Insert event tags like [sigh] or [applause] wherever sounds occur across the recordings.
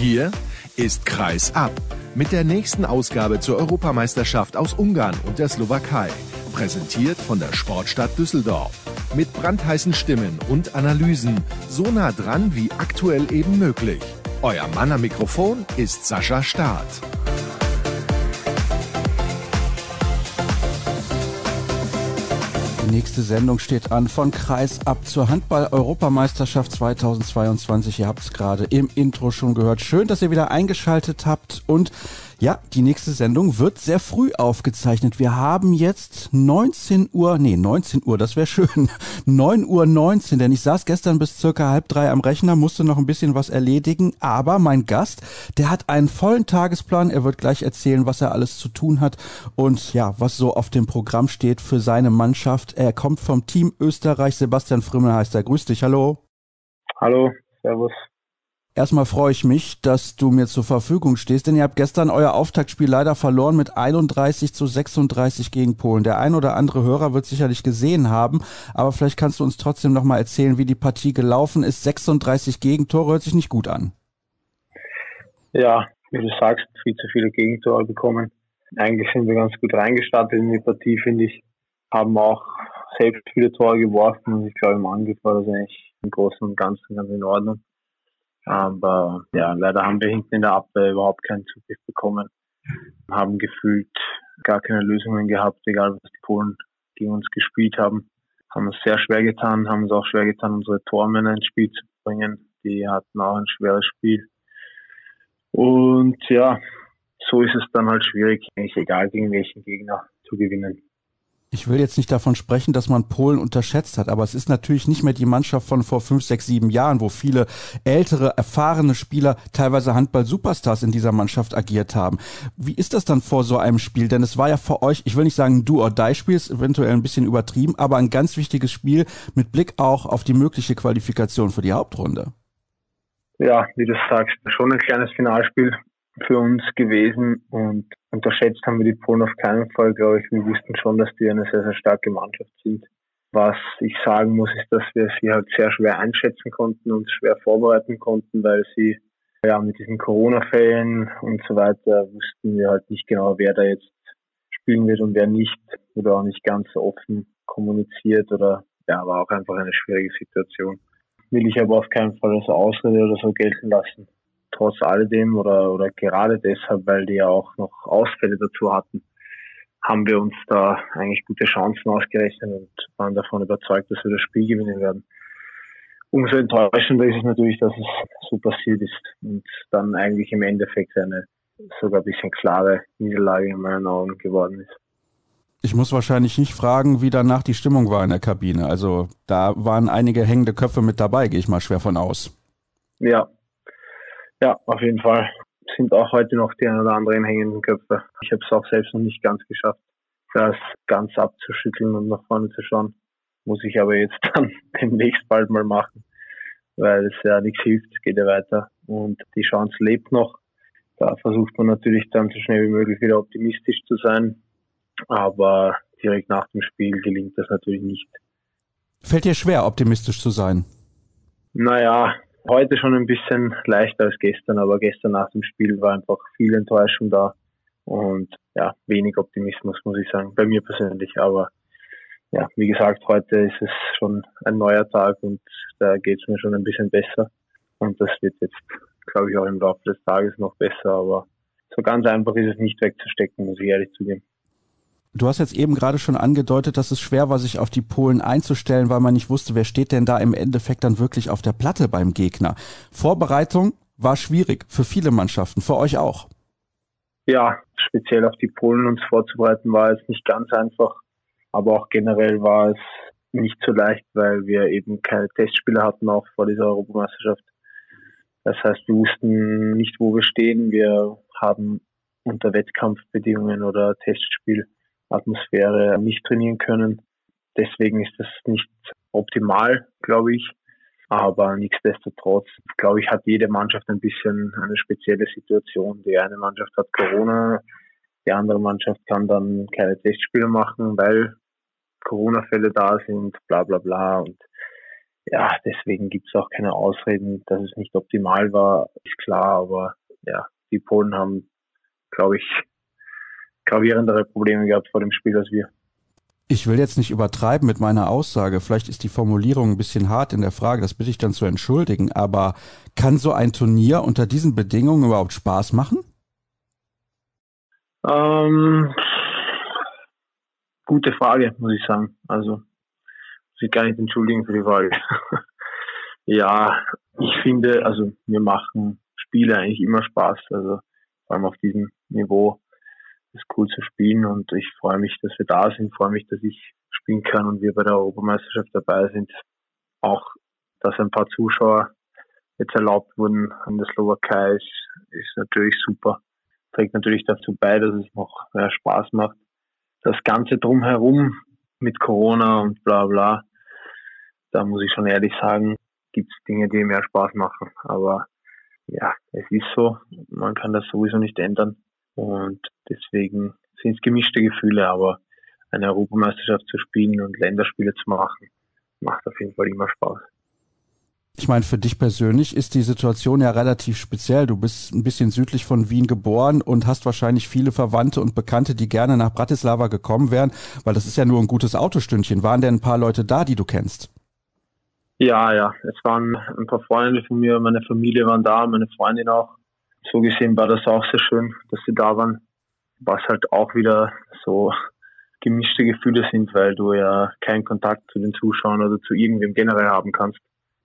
Hier ist Kreis ab mit der nächsten Ausgabe zur Europameisterschaft aus Ungarn und der Slowakei. Präsentiert von der Sportstadt Düsseldorf. Mit brandheißen Stimmen und Analysen. So nah dran wie aktuell eben möglich. Euer Mann am Mikrofon ist Sascha Staat. Nächste Sendung steht an von Kreis ab zur Handball-Europameisterschaft 2022. Ihr habt es gerade im Intro schon gehört. Schön, dass ihr wieder eingeschaltet habt und ja, die nächste Sendung wird sehr früh aufgezeichnet. Wir haben jetzt 19 Uhr, nee, 19 Uhr, das wäre schön. [laughs] 9 Uhr 19, denn ich saß gestern bis circa halb drei am Rechner, musste noch ein bisschen was erledigen, aber mein Gast, der hat einen vollen Tagesplan. Er wird gleich erzählen, was er alles zu tun hat und ja, was so auf dem Programm steht für seine Mannschaft. Er kommt vom Team Österreich. Sebastian Frimmel heißt er. Grüß dich, hallo. Hallo, servus. Erstmal freue ich mich, dass du mir zur Verfügung stehst, denn ihr habt gestern euer Auftaktspiel leider verloren mit 31 zu 36 gegen Polen. Der ein oder andere Hörer wird sicherlich gesehen haben, aber vielleicht kannst du uns trotzdem noch mal erzählen, wie die Partie gelaufen ist. 36 Gegentore hört sich nicht gut an. Ja, wie du sagst, viel zu viele Gegentore bekommen. Eigentlich sind wir ganz gut reingestartet in die Partie, finde ich. Haben auch selbst viele Tore geworfen und ich glaube im Angriff war das eigentlich im Großen und Ganzen ganz in Ordnung. Aber ja, leider haben wir hinten in der Abwehr überhaupt keinen Zugriff bekommen. Haben gefühlt gar keine Lösungen gehabt, egal was die Polen gegen uns gespielt haben. Haben es sehr schwer getan, haben es auch schwer getan, unsere Tormänner ins Spiel zu bringen. Die hatten auch ein schweres Spiel. Und ja, so ist es dann halt schwierig, eigentlich egal gegen welchen Gegner zu gewinnen. Ich will jetzt nicht davon sprechen, dass man Polen unterschätzt hat, aber es ist natürlich nicht mehr die Mannschaft von vor fünf, sechs, sieben Jahren, wo viele ältere, erfahrene Spieler, teilweise Handball-Superstars in dieser Mannschaft agiert haben. Wie ist das dann vor so einem Spiel? Denn es war ja für euch, ich will nicht sagen du or die Spiel, ist eventuell ein bisschen übertrieben, aber ein ganz wichtiges Spiel mit Blick auch auf die mögliche Qualifikation für die Hauptrunde. Ja, wie du sagst, schon ein kleines Finalspiel für uns gewesen und unterschätzt haben wir die Polen auf keinen Fall, glaube ich. Wir wussten schon, dass die eine sehr, sehr starke Mannschaft sind. Was ich sagen muss, ist, dass wir sie halt sehr schwer einschätzen konnten und schwer vorbereiten konnten, weil sie ja mit diesen Corona-Fällen und so weiter wussten wir halt nicht genau, wer da jetzt spielen wird und wer nicht oder auch nicht ganz offen kommuniziert oder ja, war auch einfach eine schwierige Situation. Will ich aber auf keinen Fall als Ausrede oder so gelten lassen trotz alledem oder, oder gerade deshalb, weil die ja auch noch Ausfälle dazu hatten, haben wir uns da eigentlich gute Chancen ausgerechnet und waren davon überzeugt, dass wir das Spiel gewinnen werden. Umso enttäuschender ist es natürlich, dass es so passiert ist und dann eigentlich im Endeffekt eine sogar ein bisschen klare Niederlage in meinen Augen geworden ist. Ich muss wahrscheinlich nicht fragen, wie danach die Stimmung war in der Kabine. Also da waren einige hängende Köpfe mit dabei, gehe ich mal schwer von aus. Ja, ja, auf jeden Fall. Sind auch heute noch die ein oder anderen hängenden Köpfe. Ich habe es auch selbst noch nicht ganz geschafft, das ganz abzuschütteln und nach vorne zu schauen. Muss ich aber jetzt [laughs] dann demnächst bald mal machen, weil es ja nichts hilft, es geht ja weiter und die Chance lebt noch. Da versucht man natürlich dann so schnell wie möglich wieder optimistisch zu sein, aber direkt nach dem Spiel gelingt das natürlich nicht. Fällt dir schwer, optimistisch zu sein? Naja, heute schon ein bisschen leichter als gestern, aber gestern nach dem Spiel war einfach viel Enttäuschung da und ja, wenig Optimismus, muss ich sagen, bei mir persönlich. Aber ja, wie gesagt, heute ist es schon ein neuer Tag und da geht es mir schon ein bisschen besser. Und das wird jetzt, glaube ich, auch im Laufe des Tages noch besser. Aber so ganz einfach ist es nicht wegzustecken, muss ich ehrlich zugeben. Du hast jetzt eben gerade schon angedeutet, dass es schwer war, sich auf die Polen einzustellen, weil man nicht wusste, wer steht denn da im Endeffekt dann wirklich auf der Platte beim Gegner. Vorbereitung war schwierig für viele Mannschaften, für euch auch. Ja, speziell auf die Polen uns vorzubereiten war es nicht ganz einfach, aber auch generell war es nicht so leicht, weil wir eben keine Testspiele hatten, auch vor dieser Europameisterschaft. Das heißt, wir wussten nicht, wo wir stehen. Wir haben unter Wettkampfbedingungen oder Testspiel Atmosphäre nicht trainieren können. Deswegen ist das nicht optimal, glaube ich. Aber nichtsdestotrotz, glaube ich, hat jede Mannschaft ein bisschen eine spezielle Situation. Die eine Mannschaft hat Corona, die andere Mannschaft kann dann keine Testspiele machen, weil Corona-Fälle da sind, bla bla bla. Und ja, deswegen gibt es auch keine Ausreden, dass es nicht optimal war, ist klar, aber ja, die Polen haben, glaube ich, gravierendere Probleme gehabt vor dem Spiel als wir. Ich will jetzt nicht übertreiben mit meiner Aussage. Vielleicht ist die Formulierung ein bisschen hart in der Frage. Das bitte ich dann zu entschuldigen. Aber kann so ein Turnier unter diesen Bedingungen überhaupt Spaß machen? Ähm, gute Frage, muss ich sagen. Also, muss ich gar nicht entschuldigen für die Frage. [laughs] ja, ich finde, also, wir machen Spiele eigentlich immer Spaß. Also, vor allem auf diesem Niveau ist cool zu spielen und ich freue mich, dass wir da sind, freue mich, dass ich spielen kann und wir bei der Europameisterschaft dabei sind. Auch, dass ein paar Zuschauer jetzt erlaubt wurden an der Slowakei ist, ist natürlich super. Trägt natürlich dazu bei, dass es noch mehr Spaß macht. Das Ganze drumherum mit Corona und bla bla, da muss ich schon ehrlich sagen, gibt es Dinge, die mehr Spaß machen. Aber ja, es ist so, man kann das sowieso nicht ändern. Und deswegen sind es gemischte Gefühle, aber eine Europameisterschaft zu spielen und Länderspiele zu machen, macht auf jeden Fall immer Spaß. Ich meine, für dich persönlich ist die Situation ja relativ speziell. Du bist ein bisschen südlich von Wien geboren und hast wahrscheinlich viele Verwandte und Bekannte, die gerne nach Bratislava gekommen wären, weil das ist ja nur ein gutes Autostündchen. Waren denn ein paar Leute da, die du kennst? Ja, ja. Es waren ein paar Freunde von mir, meine Familie waren da, meine Freundin auch so gesehen war das auch sehr schön, dass sie da waren. Was halt auch wieder so gemischte Gefühle sind, weil du ja keinen Kontakt zu den Zuschauern oder zu irgendwem generell haben kannst,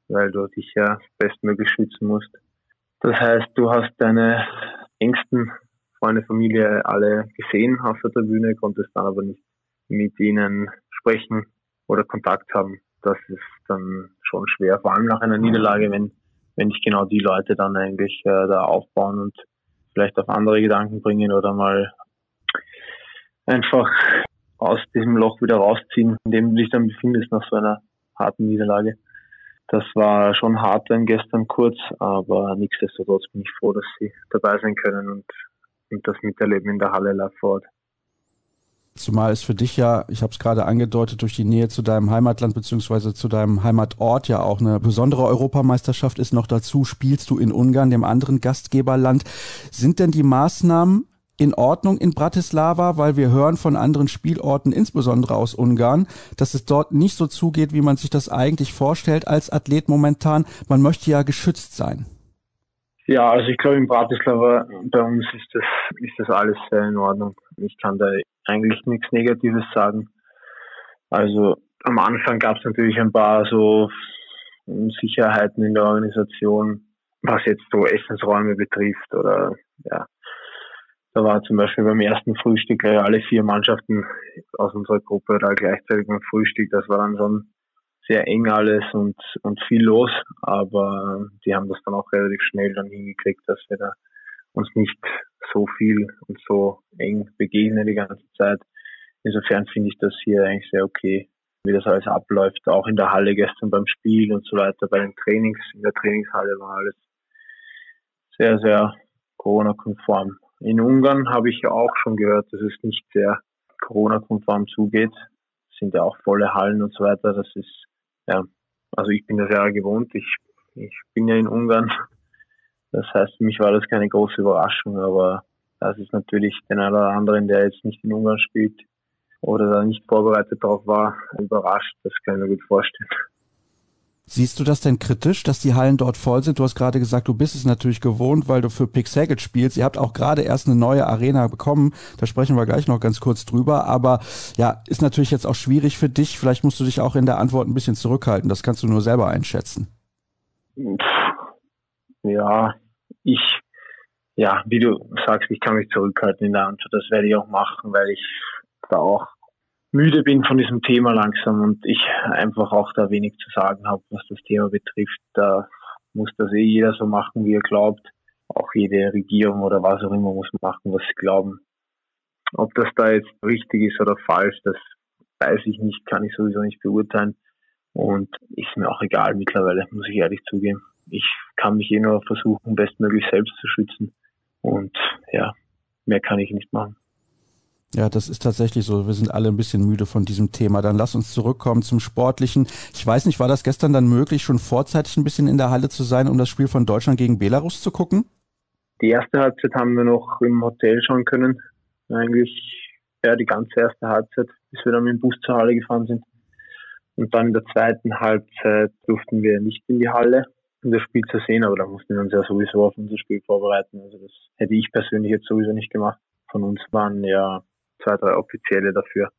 weil du dich ja bestmöglich schützen musst. Das heißt, du hast deine engsten Freunde, Familie alle gesehen auf der Tribüne, konntest dann aber nicht mit ihnen sprechen oder Kontakt haben. Das ist dann schon schwer, vor allem nach einer Niederlage, wenn wenn nicht genau die Leute dann eigentlich äh, da aufbauen und vielleicht auf andere Gedanken bringen oder mal einfach aus diesem Loch wieder rausziehen, in dem du dich dann befindest nach so einer harten Niederlage. Das war schon hart dann gestern kurz, aber nichtsdestotrotz bin ich froh, dass sie dabei sein können und, und das miterleben in der Halle live vor. Zumal es für dich ja, ich habe es gerade angedeutet, durch die Nähe zu deinem Heimatland beziehungsweise zu deinem Heimatort ja auch eine besondere Europameisterschaft ist. Noch dazu spielst du in Ungarn, dem anderen Gastgeberland. Sind denn die Maßnahmen in Ordnung in Bratislava, weil wir hören von anderen Spielorten, insbesondere aus Ungarn, dass es dort nicht so zugeht, wie man sich das eigentlich vorstellt als Athlet momentan. Man möchte ja geschützt sein. Ja, also ich glaube in Bratislava bei uns ist das ist das alles sehr in Ordnung. Ich kann da eigentlich nichts Negatives sagen. Also am Anfang gab es natürlich ein paar so Unsicherheiten in der Organisation, was jetzt so Essensräume betrifft oder ja. Da war zum Beispiel beim ersten Frühstück alle vier Mannschaften aus unserer Gruppe da gleichzeitig beim Frühstück. Das war dann schon sehr eng alles und, und viel los, aber die haben das dann auch relativ schnell dann hingekriegt, dass wir da uns nicht so viel und so eng begegnen die ganze Zeit. Insofern finde ich das hier eigentlich sehr okay, wie das alles abläuft, auch in der Halle gestern beim Spiel und so weiter, bei den Trainings, in der Trainingshalle war alles sehr, sehr Corona-konform. In Ungarn habe ich ja auch schon gehört, dass es nicht sehr Corona-konform zugeht. Es sind ja auch volle Hallen und so weiter. Das ist, ja, also ich bin das ja gewohnt. Ich, ich bin ja in Ungarn das heißt, für mich war das keine große Überraschung, aber das ist natürlich den einen oder anderen, der jetzt nicht in Ungarn spielt oder da nicht vorbereitet darauf war, überrascht. Das kann ich mir gut vorstellen. Siehst du das denn kritisch, dass die Hallen dort voll sind? Du hast gerade gesagt, du bist es natürlich gewohnt, weil du für Pick Saget spielst. Ihr habt auch gerade erst eine neue Arena bekommen. Da sprechen wir gleich noch ganz kurz drüber. Aber ja, ist natürlich jetzt auch schwierig für dich. Vielleicht musst du dich auch in der Antwort ein bisschen zurückhalten. Das kannst du nur selber einschätzen. Ja, ich, ja, wie du sagst, ich kann mich zurückhalten in der Antwort. Das werde ich auch machen, weil ich da auch müde bin von diesem Thema langsam und ich einfach auch da wenig zu sagen habe, was das Thema betrifft. Da muss das eh jeder so machen, wie er glaubt. Auch jede Regierung oder was auch immer muss machen, was sie glauben. Ob das da jetzt richtig ist oder falsch, das weiß ich nicht, kann ich sowieso nicht beurteilen. Und ist mir auch egal mittlerweile, muss ich ehrlich zugeben ich kann mich eh nur versuchen, bestmöglich selbst zu schützen. Und ja, mehr kann ich nicht machen. Ja, das ist tatsächlich so. Wir sind alle ein bisschen müde von diesem Thema. Dann lass uns zurückkommen zum Sportlichen. Ich weiß nicht, war das gestern dann möglich, schon vorzeitig ein bisschen in der Halle zu sein, um das Spiel von Deutschland gegen Belarus zu gucken? Die erste Halbzeit haben wir noch im Hotel schauen können. Eigentlich ja die ganze erste Halbzeit, bis wir dann mit dem Bus zur Halle gefahren sind. Und dann in der zweiten Halbzeit durften wir nicht in die Halle, um das Spiel zu sehen, aber da mussten wir uns ja sowieso auf unser Spiel vorbereiten. Also das hätte ich persönlich jetzt sowieso nicht gemacht. Von uns waren ja zwei, drei Offizielle dafür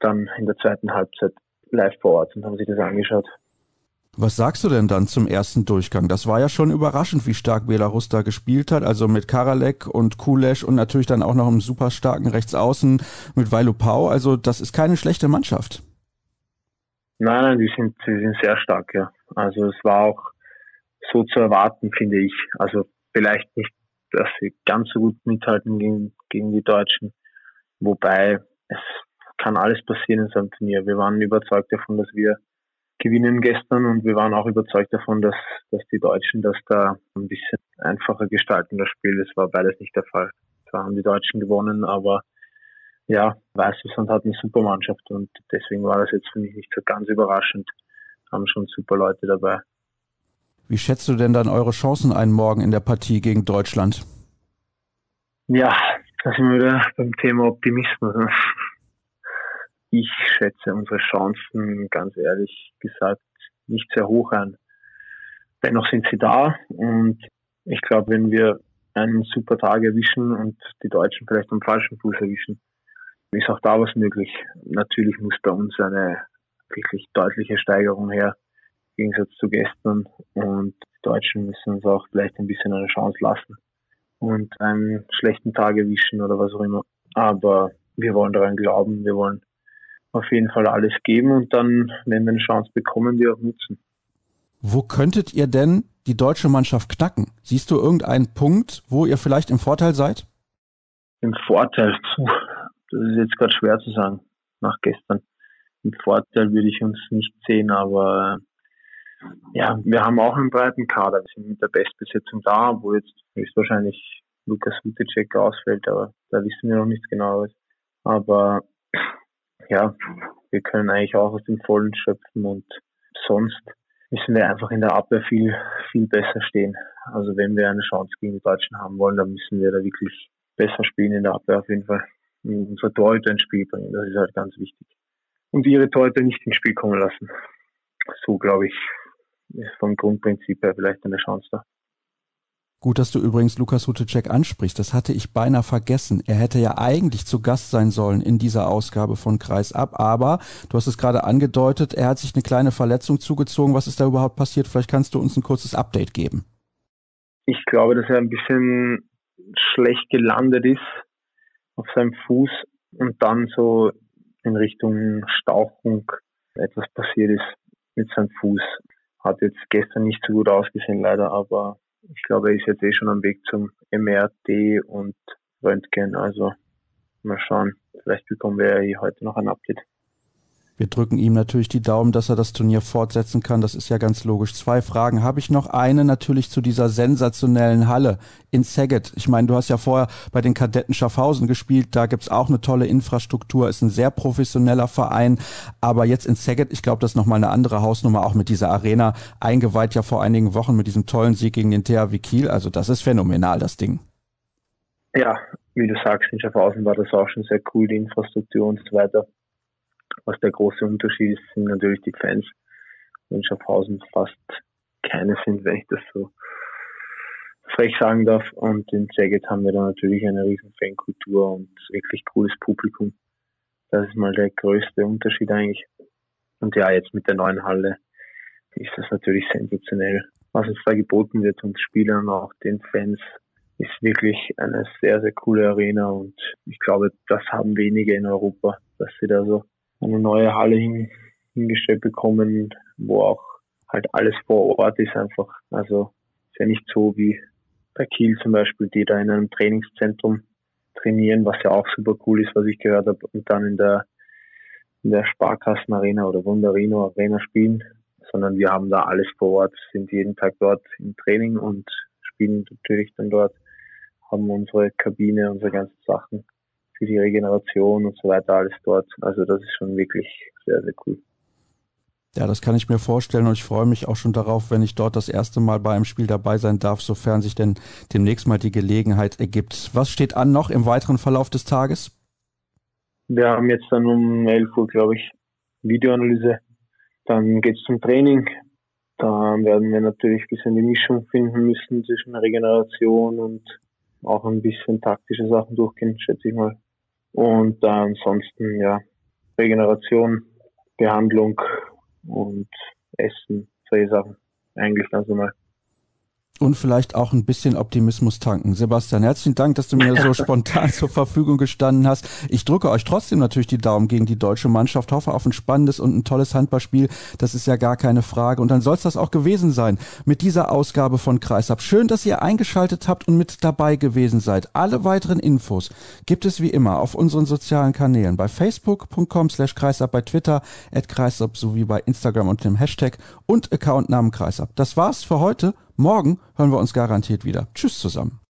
dann in der zweiten Halbzeit live vor Ort und haben sich das angeschaut. Was sagst du denn dann zum ersten Durchgang? Das war ja schon überraschend, wie stark Belarus da gespielt hat. Also mit Karalek und Kulesch und natürlich dann auch noch einem super starken Rechtsaußen mit Vailupau. Also das ist keine schlechte Mannschaft. Nein, nein, die sind, die sind sehr stark, ja. Also es war auch so zu erwarten, finde ich. Also vielleicht nicht, dass sie ganz so gut mithalten gegen, gegen die Deutschen. Wobei es kann alles passieren in so einem Turnier. Wir waren überzeugt davon, dass wir gewinnen gestern und wir waren auch überzeugt davon, dass, dass die Deutschen das da ein bisschen einfacher gestalten, das Spiel. Das war beides nicht der Fall. Zwar haben die Deutschen gewonnen, aber ja, Weißrussland hat eine super Mannschaft und deswegen war das jetzt für mich nicht so ganz überraschend. Haben schon super Leute dabei. Wie schätzt du denn dann eure Chancen ein morgen in der Partie gegen Deutschland? Ja, da sind wir wieder beim Thema Optimismus. Ich schätze unsere Chancen, ganz ehrlich gesagt, nicht sehr hoch ein. Dennoch sind sie da und ich glaube, wenn wir einen super Tag erwischen und die Deutschen vielleicht am falschen Fuß erwischen, ist auch da was möglich. Natürlich muss bei uns eine wirklich deutliche Steigerung her, Gegensatz zu gestern. Und die Deutschen müssen uns auch vielleicht ein bisschen eine Chance lassen und einen schlechten Tag erwischen oder was auch immer. Aber wir wollen daran glauben, wir wollen auf jeden Fall alles geben und dann, wenn wir eine Chance bekommen, die auch nutzen. Wo könntet ihr denn die deutsche Mannschaft knacken? Siehst du irgendeinen Punkt, wo ihr vielleicht im Vorteil seid? Im Vorteil, puh, das ist jetzt gerade schwer zu sagen, nach gestern. Im Vorteil würde ich uns nicht sehen, aber ja, wir haben auch einen breiten Kader. Wir sind mit der Bestbesetzung da, wo jetzt höchstwahrscheinlich Lukas Vuticek ausfällt, aber da wissen wir noch nichts genaues. Aber ja, wir können eigentlich auch aus dem Vollen schöpfen und sonst müssen wir einfach in der Abwehr viel, viel besser stehen. Also wenn wir eine Chance gegen die Deutschen haben wollen, dann müssen wir da wirklich besser spielen in der Abwehr auf jeden Fall. Und unsere Torhüter ins Spiel bringen, das ist halt ganz wichtig. Und ihre Torhüter nicht ins Spiel kommen lassen. So glaube ich, ist vom Grundprinzip her vielleicht eine Chance da. Gut, dass du übrigens Lukas Hutecek ansprichst. Das hatte ich beinahe vergessen. Er hätte ja eigentlich zu Gast sein sollen in dieser Ausgabe von Kreis ab. Aber du hast es gerade angedeutet, er hat sich eine kleine Verletzung zugezogen. Was ist da überhaupt passiert? Vielleicht kannst du uns ein kurzes Update geben. Ich glaube, dass er ein bisschen schlecht gelandet ist auf seinem Fuß und dann so in Richtung Stauchung etwas passiert ist mit seinem Fuß. Hat jetzt gestern nicht so gut ausgesehen leider, aber ich glaube, er ist jetzt eh schon am Weg zum MRT und Röntgen. Also mal schauen. Vielleicht bekommen wir ja heute noch ein Update. Wir drücken ihm natürlich die Daumen, dass er das Turnier fortsetzen kann. Das ist ja ganz logisch. Zwei Fragen habe ich noch. Eine natürlich zu dieser sensationellen Halle in Szeged. Ich meine, du hast ja vorher bei den Kadetten Schaffhausen gespielt. Da gibt's auch eine tolle Infrastruktur. Ist ein sehr professioneller Verein. Aber jetzt in Szeged, ich glaube, das ist nochmal eine andere Hausnummer, auch mit dieser Arena. Eingeweiht ja vor einigen Wochen mit diesem tollen Sieg gegen den THW Kiel. Also das ist phänomenal, das Ding. Ja, wie du sagst, in Schaffhausen war das auch schon sehr cool, die Infrastruktur und so weiter. Was der große Unterschied ist, sind natürlich die Fans. In Schaffhausen fast keine sind, wenn ich das so frech sagen darf. Und in Szeged haben wir da natürlich eine riesen Fankultur und wirklich cooles Publikum. Das ist mal der größte Unterschied eigentlich. Und ja, jetzt mit der neuen Halle ist das natürlich sensationell. Was uns da geboten wird und Spielern auch den Fans ist wirklich eine sehr, sehr coole Arena und ich glaube, das haben wenige in Europa, dass sie da so eine neue Halle hin, hingestellt bekommen, wo auch halt alles vor Ort ist einfach. Also ist ja nicht so wie bei Kiel zum Beispiel, die da in einem Trainingszentrum trainieren, was ja auch super cool ist, was ich gehört habe, und dann in der in der Sparkassenarena oder Wunderino Arena spielen, sondern wir haben da alles vor Ort, sind jeden Tag dort im Training und spielen natürlich dann dort, haben unsere Kabine, unsere ganzen Sachen für die Regeneration und so weiter alles dort. Also das ist schon wirklich sehr, sehr cool. Ja, das kann ich mir vorstellen und ich freue mich auch schon darauf, wenn ich dort das erste Mal bei einem Spiel dabei sein darf, sofern sich denn demnächst mal die Gelegenheit ergibt. Was steht an noch im weiteren Verlauf des Tages? Wir haben jetzt dann um 11 Uhr, glaube ich, Videoanalyse. Dann geht's zum Training. Da werden wir natürlich ein bisschen die Mischung finden müssen zwischen Regeneration und auch ein bisschen taktische Sachen durchgehen, schätze ich mal. Und äh, ansonsten, ja, Regeneration, Behandlung, und Essen, solche Sachen. Eigentlich ganz normal und vielleicht auch ein bisschen Optimismus tanken. Sebastian, herzlichen Dank, dass du mir so [laughs] spontan zur Verfügung gestanden hast. Ich drücke euch trotzdem natürlich die Daumen gegen die deutsche Mannschaft, hoffe auf ein spannendes und ein tolles Handballspiel. Das ist ja gar keine Frage. Und dann soll es das auch gewesen sein mit dieser Ausgabe von Kreisab. Schön, dass ihr eingeschaltet habt und mit dabei gewesen seid. Alle weiteren Infos gibt es wie immer auf unseren sozialen Kanälen bei facebook.com slash kreisab, bei Twitter at kreisab sowie bei Instagram unter dem Hashtag und Accountnamen kreisab. Das war's für heute. Morgen hören wir uns garantiert wieder. Tschüss zusammen.